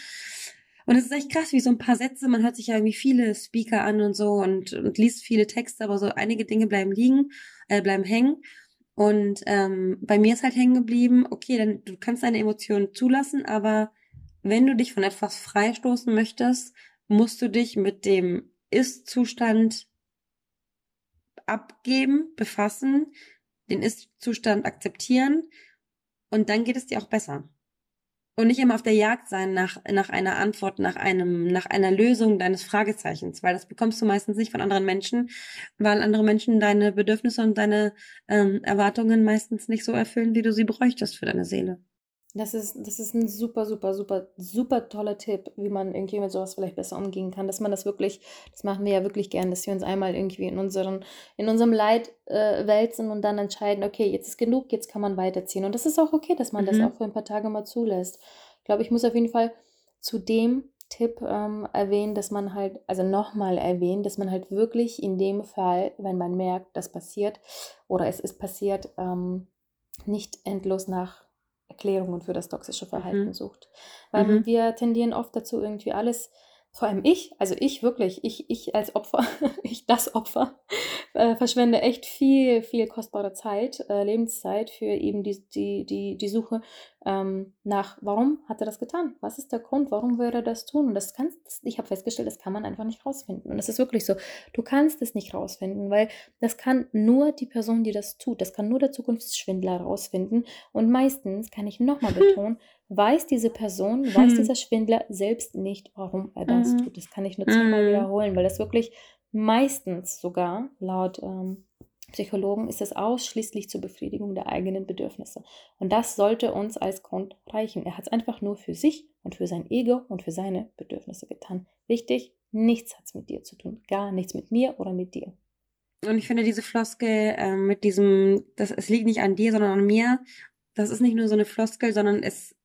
Und es ist echt krass, wie so ein paar Sätze, man hört sich ja irgendwie viele Speaker an und so und, und liest viele Texte, aber so einige Dinge bleiben liegen, äh, bleiben hängen. Und ähm, bei mir ist halt hängen geblieben, okay, dann du kannst deine Emotionen zulassen, aber wenn du dich von etwas freistoßen möchtest, musst du dich mit dem Ist-Zustand abgeben, befassen, den Ist-Zustand akzeptieren und dann geht es dir auch besser. Und nicht immer auf der Jagd sein nach, nach einer Antwort, nach einem, nach einer Lösung deines Fragezeichens, weil das bekommst du meistens nicht von anderen Menschen, weil andere Menschen deine Bedürfnisse und deine ähm, Erwartungen meistens nicht so erfüllen, wie du sie bräuchtest für deine Seele. Das ist, das ist ein super, super, super, super toller Tipp, wie man irgendwie mit sowas vielleicht besser umgehen kann. Dass man das wirklich, das machen wir ja wirklich gern, dass wir uns einmal irgendwie in, unseren, in unserem Leid äh, wälzen und dann entscheiden, okay, jetzt ist genug, jetzt kann man weiterziehen. Und das ist auch okay, dass man das Mhm. auch für ein paar Tage mal zulässt. Ich glaube, ich muss auf jeden Fall zu dem Tipp ähm, erwähnen, dass man halt, also nochmal erwähnen, dass man halt wirklich in dem Fall, wenn man merkt, das passiert oder es ist passiert, ähm, nicht endlos nach Erklärungen für das toxische Verhalten Mhm. sucht. Weil Mhm. wir tendieren oft dazu, irgendwie alles, vor allem ich, also ich wirklich, ich, ich als Opfer, <laughs> ich das Opfer, äh, verschwende echt viel, viel kostbare Zeit, äh, Lebenszeit für eben die, die, die, die Suche ähm, nach, warum hat er das getan? Was ist der Grund? Warum würde er das tun? Und das kannst, ich habe festgestellt, das kann man einfach nicht rausfinden. Und das ist wirklich so. Du kannst es nicht rausfinden, weil das kann nur die Person, die das tut, das kann nur der Zukunftsschwindler rausfinden. Und meistens, kann ich nochmal <laughs> betonen, weiß diese Person, weiß Hm. dieser Schwindler selbst nicht, warum er das Mhm. tut. Das kann ich nur zweimal Mhm. wiederholen, weil das wirklich meistens sogar laut ähm, Psychologen ist es ausschließlich zur Befriedigung der eigenen Bedürfnisse. Und das sollte uns als Grund reichen. Er hat es einfach nur für sich und für sein Ego und für seine Bedürfnisse getan. Wichtig, nichts hat es mit dir zu tun. Gar nichts mit mir oder mit dir. Und ich finde diese Floskel ähm, mit diesem, das, es liegt nicht an dir, sondern an mir, das ist nicht nur so eine Floskel, sondern es,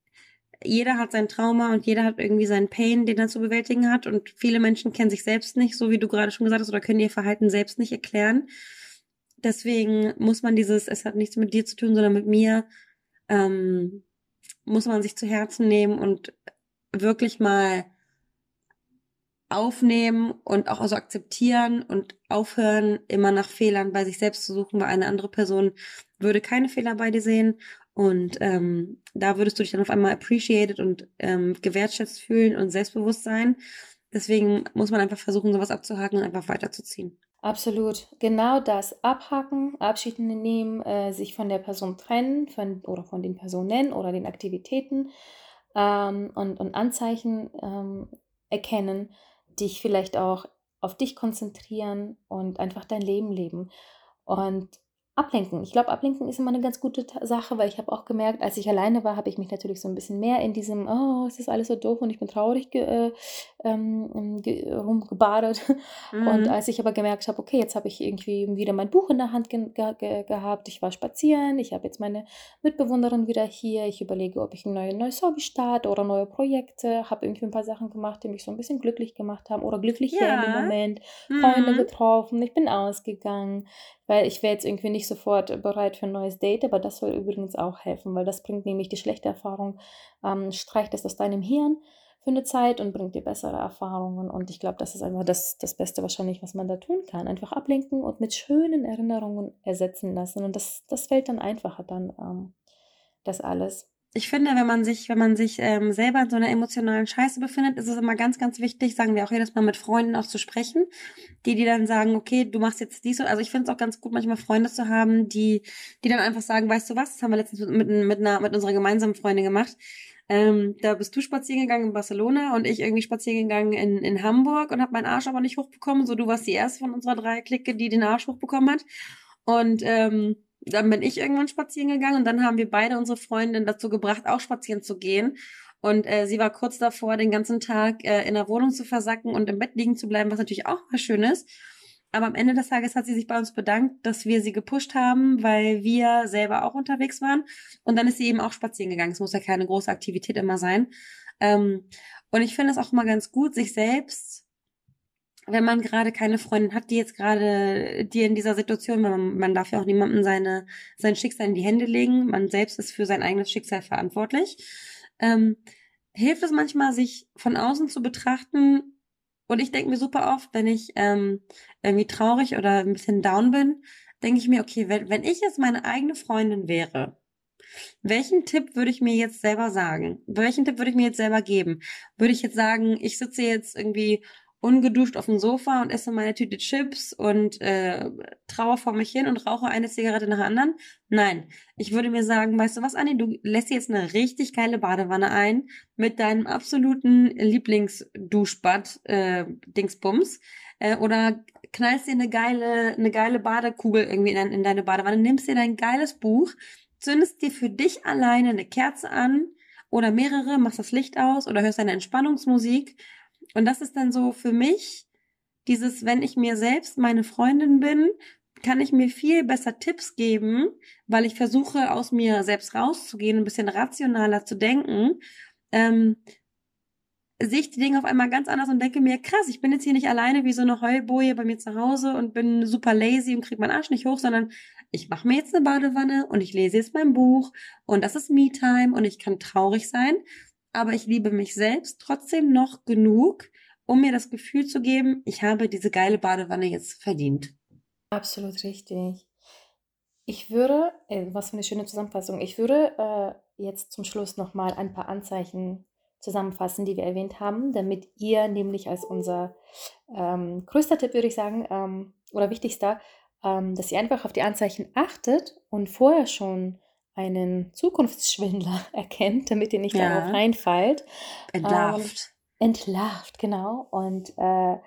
jeder hat sein Trauma und jeder hat irgendwie seinen Pain, den er zu bewältigen hat. Und viele Menschen kennen sich selbst nicht, so wie du gerade schon gesagt hast, oder können ihr Verhalten selbst nicht erklären. Deswegen muss man dieses, es hat nichts mit dir zu tun, sondern mit mir, ähm, muss man sich zu Herzen nehmen und wirklich mal aufnehmen und auch also akzeptieren und aufhören, immer nach Fehlern bei sich selbst zu suchen, weil eine andere Person würde keine Fehler bei dir sehen und ähm, da würdest du dich dann auf einmal appreciated und ähm, gewertschätzt fühlen und selbstbewusst sein. Deswegen muss man einfach versuchen, sowas abzuhaken und einfach weiterzuziehen. Absolut. Genau das. Abhaken, Abschied nehmen, äh, sich von der Person trennen von, oder von den Personen oder den Aktivitäten ähm, und, und Anzeichen ähm, erkennen, dich vielleicht auch auf dich konzentrieren und einfach dein Leben leben. Und ablenken. Ich glaube, ablenken ist immer eine ganz gute Sache, weil ich habe auch gemerkt, als ich alleine war, habe ich mich natürlich so ein bisschen mehr in diesem, oh, es ist alles so doof und ich bin traurig ge äh, ähm, ge rumgebadet. <laughs> Und Mhm. als ich aber gemerkt habe, okay, jetzt habe ich irgendwie wieder mein Buch in der Hand ge ge ge gehabt, ich war spazieren, ich habe jetzt meine Mitbewohnerin wieder hier, ich überlege, ob ich ein neues, neues Hobby starte oder neue Projekte, habe irgendwie ein paar Sachen gemacht, die mich so ein bisschen glücklich gemacht haben oder glücklicher in dem. Moment, Freunde Mhm. getroffen, ich bin ausgegangen, weil ich wäre jetzt irgendwie nicht sofort bereit für ein neues Date, aber das soll übrigens auch helfen, weil das bringt nämlich die schlechte Erfahrung, ähm, streicht es aus deinem Hirn für eine Zeit und bringt dir bessere Erfahrungen. Und ich glaube, das ist einfach das, das Beste wahrscheinlich, was man da tun kann. Einfach ablenken und mit schönen Erinnerungen ersetzen lassen. Und das, das fällt dann einfacher dann, ähm, das alles. Ich finde, wenn man sich, wenn man sich ähm, selber in so einer emotionalen Scheiße befindet, ist es immer ganz, ganz wichtig, sagen wir auch jedes Mal mit Freunden auch zu sprechen, die die dann sagen, okay, du machst jetzt dies und also ich finde es auch ganz gut, manchmal Freunde zu haben, die, die dann einfach sagen, weißt du was, das haben wir letztens mit, mit, einer, mit unserer gemeinsamen Freundin gemacht. Ähm, da bist du spazieren gegangen in Barcelona und ich irgendwie spazieren gegangen in, in Hamburg und habe meinen Arsch aber nicht hochbekommen. So, du warst die erste von unserer drei Clique, die den Arsch hochbekommen hat. Und ähm, dann bin ich irgendwann spazieren gegangen und dann haben wir beide unsere Freundin dazu gebracht, auch spazieren zu gehen. Und äh, sie war kurz davor, den ganzen Tag äh, in der Wohnung zu versacken und im Bett liegen zu bleiben, was natürlich auch was Schönes. Aber am Ende des Tages hat sie sich bei uns bedankt, dass wir sie gepusht haben, weil wir selber auch unterwegs waren. Und dann ist sie eben auch spazieren gegangen. Es muss ja keine große Aktivität immer sein. Ähm, und ich finde es auch immer ganz gut, sich selbst wenn man gerade keine Freundin hat, die jetzt gerade dir in dieser Situation, man, man darf ja auch niemandem seine, sein Schicksal in die Hände legen, man selbst ist für sein eigenes Schicksal verantwortlich, ähm, hilft es manchmal, sich von außen zu betrachten. Und ich denke mir super oft, wenn ich ähm, irgendwie traurig oder ein bisschen down bin, denke ich mir, okay, wenn, wenn ich jetzt meine eigene Freundin wäre, welchen Tipp würde ich mir jetzt selber sagen? Welchen Tipp würde ich mir jetzt selber geben? Würde ich jetzt sagen, ich sitze jetzt irgendwie ungeduscht auf dem Sofa und esse meine Tüte Chips und äh, traue vor mich hin und rauche eine Zigarette nach der anderen. Nein, ich würde mir sagen, weißt du was, Anni, du lässt dir jetzt eine richtig geile Badewanne ein mit deinem absoluten Lieblingsduschbad äh, Dingsbums äh, oder knallst dir eine geile eine geile Badekugel irgendwie in, in deine Badewanne, nimmst dir dein geiles Buch, zündest dir für dich alleine eine Kerze an oder mehrere, machst das Licht aus oder hörst deine Entspannungsmusik und das ist dann so für mich dieses, wenn ich mir selbst meine Freundin bin, kann ich mir viel besser Tipps geben, weil ich versuche, aus mir selbst rauszugehen, ein bisschen rationaler zu denken. Ähm, sehe ich die Dinge auf einmal ganz anders und denke mir, krass, ich bin jetzt hier nicht alleine wie so eine Heulboje bei mir zu Hause und bin super lazy und kriege meinen Arsch nicht hoch, sondern ich mache mir jetzt eine Badewanne und ich lese jetzt mein Buch und das ist Me-Time und ich kann traurig sein, aber ich liebe mich selbst trotzdem noch genug, um mir das Gefühl zu geben, ich habe diese geile Badewanne jetzt verdient. Absolut richtig. Ich würde, äh, was für eine schöne Zusammenfassung, ich würde äh, jetzt zum Schluss nochmal ein paar Anzeichen zusammenfassen, die wir erwähnt haben, damit ihr nämlich als unser ähm, größter Tipp, würde ich sagen, ähm, oder wichtigster, ähm, dass ihr einfach auf die Anzeichen achtet und vorher schon einen Zukunftsschwindler <laughs> erkennt, damit ihr nicht ja. darauf reinfallt. Entlarvt. Ähm, entlarvt, genau. Und äh,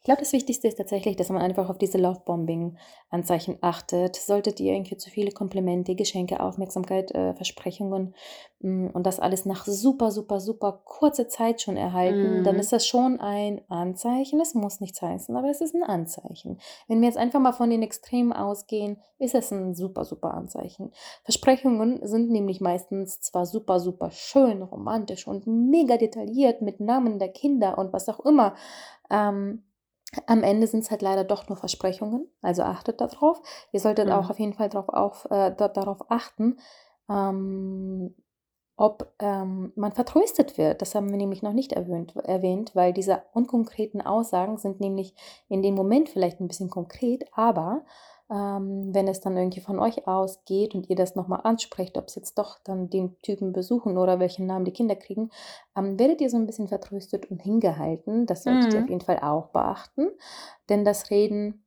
ich glaube, das Wichtigste ist tatsächlich, dass man einfach auf diese Love-Bombing-Anzeichen achtet. Solltet ihr irgendwie zu viele Komplimente, Geschenke, Aufmerksamkeit, äh, Versprechungen mh, mm, und das alles nach super, super, super kurzer Zeit schon erhalten, mm. dann mhm. ist das schon ein Anzeichen. Es muss nichts heißen, aber es ist ein Anzeichen. Wenn wir jetzt einfach mal von den Extremen ausgehen, ist es ein super, super Anzeichen. Versprechungen sind nämlich meistens zwar super, super schön, romantisch und mega detailliert mit Namen der Kinder und was auch immer. Ähm, am Ende sind es halt leider doch nur Versprechungen, also achtet darauf. Ihr solltet mhm. auch auf jeden Fall darauf, auf, äh, darauf achten, ähm, ob ähm, man vertröstet wird. Das haben wir nämlich noch nicht erwähnt, erwähnt, weil diese unkonkreten Aussagen sind nämlich in dem Moment vielleicht ein bisschen konkret, aber ähm, wenn es dann irgendwie von euch ausgeht und ihr das nochmal ansprecht, ob es jetzt doch dann den Typen besuchen oder welchen Namen die Kinder kriegen, ähm, werdet ihr so ein bisschen vertröstet und hingehalten. Das solltet mhm. ihr auf jeden Fall auch beachten, denn das Reden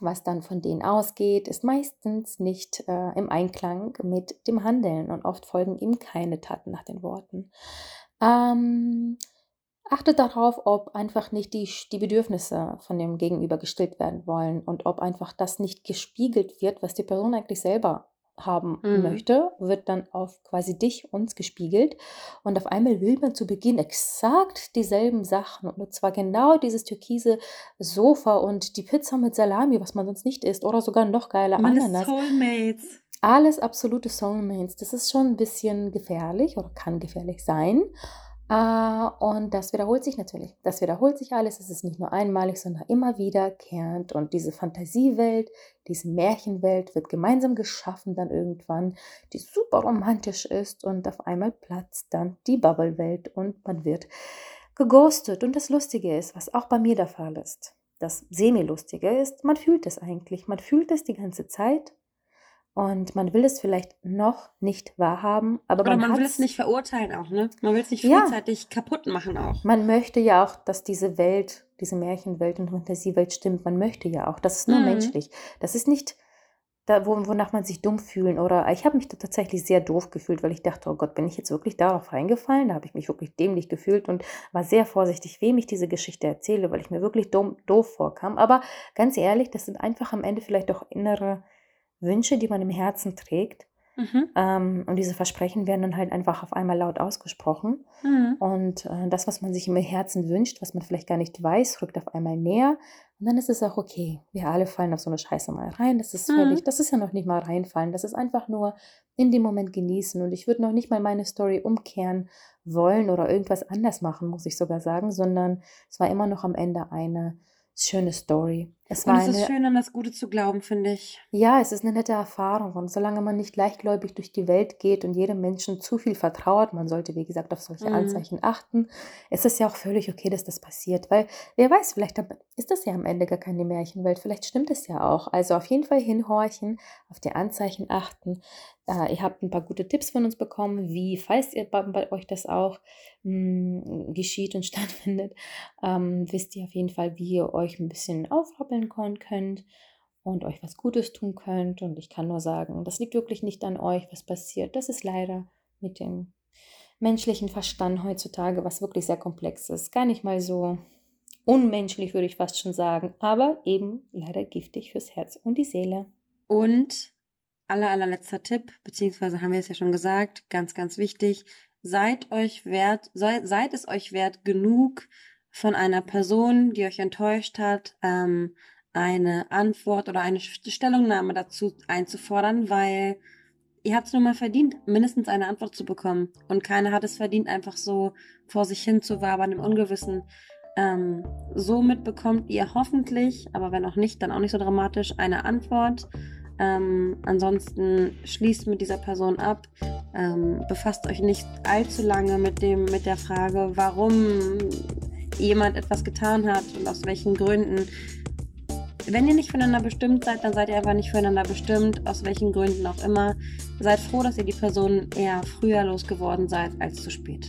was dann von denen ausgeht, ist meistens nicht äh, im Einklang mit dem Handeln und oft folgen ihm keine Taten nach den Worten. Ähm, Achtet darauf, ob einfach nicht die, die Bedürfnisse von dem Gegenüber gestillt werden wollen und ob einfach das nicht gespiegelt wird, was die Person eigentlich selber haben mhm. möchte, wird dann auf quasi dich, uns gespiegelt. Und auf einmal will man zu Beginn exakt dieselben Sachen. Und zwar genau dieses türkise Sofa und die Pizza mit Salami, was man sonst nicht isst. Oder sogar noch geiler man Ananas. Soulmates. Alles absolute Soulmates. Das ist schon ein bisschen gefährlich oder kann gefährlich sein. Uh, und das wiederholt sich natürlich. Das wiederholt sich alles. Es ist nicht nur einmalig, sondern immer wiederkehrend. Und diese Fantasiewelt, diese Märchenwelt wird gemeinsam geschaffen dann irgendwann, die super romantisch ist. Und auf einmal platzt dann die Bubble-Welt und man wird geghostet. Und das Lustige ist, was auch bei mir der Fall ist, das Semi-Lustige ist, man fühlt es eigentlich. Man fühlt es die ganze Zeit und man will es vielleicht noch nicht wahrhaben, aber Oder man, man will es nicht verurteilen auch, ne? Man will es nicht frühzeitig ja. kaputt machen auch. Man möchte ja auch, dass diese Welt, diese Märchenwelt und Fantasiewelt stimmt. Man möchte ja auch. Das ist nur mhm. menschlich. Das ist nicht da, wo, wonach man sich dumm fühlen oder ich habe mich da tatsächlich sehr doof gefühlt, weil ich dachte, oh Gott, bin ich jetzt wirklich darauf reingefallen? Da habe ich mich wirklich dämlich gefühlt und war sehr vorsichtig, wem ich diese Geschichte erzähle, weil ich mir wirklich dumm, doof vorkam. Aber ganz ehrlich, das sind einfach am Ende vielleicht auch innere Wünsche, die man im Herzen trägt. Mhm. Ähm, und diese Versprechen werden dann halt einfach auf einmal laut ausgesprochen. Mhm. Und äh, das, was man sich im Herzen wünscht, was man vielleicht gar nicht weiß, rückt auf einmal näher. Und dann ist es auch okay. Wir alle fallen auf so eine Scheiße mal rein. Das ist völlig, mhm. das ist ja noch nicht mal reinfallen. Das ist einfach nur in dem Moment genießen. Und ich würde noch nicht mal meine Story umkehren wollen oder irgendwas anders machen, muss ich sogar sagen, sondern es war immer noch am Ende eine schöne Story. Es war und es eine, ist schön, an das Gute zu glauben, finde ich. Ja, es ist eine nette Erfahrung. Und solange man nicht leichtgläubig durch die Welt geht und jedem Menschen zu viel vertraut, man sollte, wie gesagt, auf solche mhm. Anzeichen achten, ist es ja auch völlig okay, dass das passiert. Weil wer weiß, vielleicht ist das ja am Ende gar keine Märchenwelt. Vielleicht stimmt es ja auch. Also auf jeden Fall hinhorchen, auf die Anzeichen achten. Äh, ihr habt ein paar gute Tipps von uns bekommen, wie, falls ihr bei, bei euch das auch mh, hm, geschieht und <laughs> stattfindet, ähm, wisst ihr auf jeden Fall, wie ihr euch ein bisschen aufrappeln könnt und euch was Gutes tun könnt. Und ich kann nur sagen, das liegt wirklich nicht an euch, was passiert. Das ist leider mit dem menschlichen Verstand heutzutage, was wirklich sehr komplex ist. Gar nicht mal so unmenschlich, würde ich fast schon sagen, aber eben leider giftig fürs Herz und die Seele. Und aller, allerletzter Tipp, beziehungsweise haben wir es ja schon gesagt, ganz, ganz wichtig, seid euch wert, seid, seid es euch wert genug, von einer Person, die euch enttäuscht hat, ähm, eine Antwort oder eine Stellungnahme dazu einzufordern, weil ihr habt es nun mal verdient, mindestens eine Antwort zu bekommen. Und keiner hat es verdient, einfach so vor sich hin zu wabern im Ungewissen. Ähm, somit bekommt ihr hoffentlich, aber wenn auch nicht, dann auch nicht so dramatisch, eine Antwort Ähm, ansonsten schließt mit dieser Person ab. Ähm, befasst euch nicht allzu lange mit, dem, mit der Frage, warum jemand etwas getan hat und aus welchen Gründen. Wenn ihr nicht füreinander bestimmt seid, dann seid ihr einfach nicht füreinander bestimmt, aus welchen Gründen auch immer. Seid froh, dass ihr die Person eher früher losgeworden seid als zu spät.